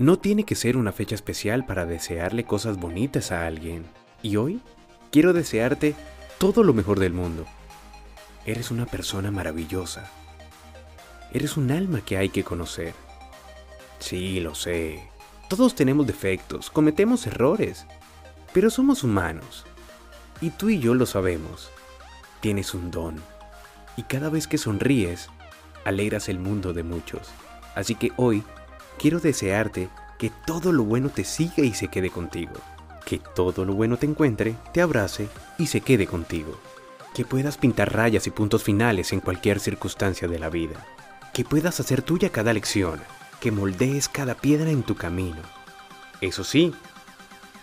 No tiene que ser una fecha especial para desearle cosas bonitas a alguien. Y hoy quiero desearte todo lo mejor del mundo. Eres una persona maravillosa. Eres un alma que hay que conocer. Sí, lo sé. Todos tenemos defectos, cometemos errores, pero somos humanos. Y tú y yo lo sabemos. Tienes un don. Y cada vez que sonríes, alegras el mundo de muchos. Así que hoy quiero desearte que todo lo bueno te siga y se quede contigo. Que todo lo bueno te encuentre, te abrace y se quede contigo. Que puedas pintar rayas y puntos finales en cualquier circunstancia de la vida. Que puedas hacer tuya cada lección. Que moldees cada piedra en tu camino. Eso sí,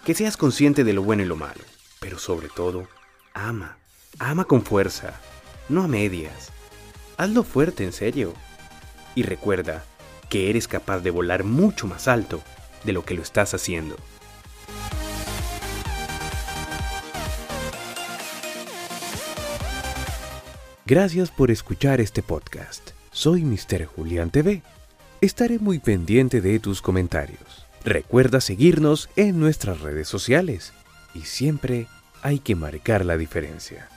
que seas consciente de lo bueno y lo malo. Pero sobre todo, ama. Ama con fuerza. No a medias. Hazlo fuerte, en serio. Y recuerda, que eres capaz de volar mucho más alto de lo que lo estás haciendo. Gracias por escuchar este podcast. Soy Mr. Julián TV. Estaré muy pendiente de tus comentarios. Recuerda seguirnos en nuestras redes sociales y siempre hay que marcar la diferencia.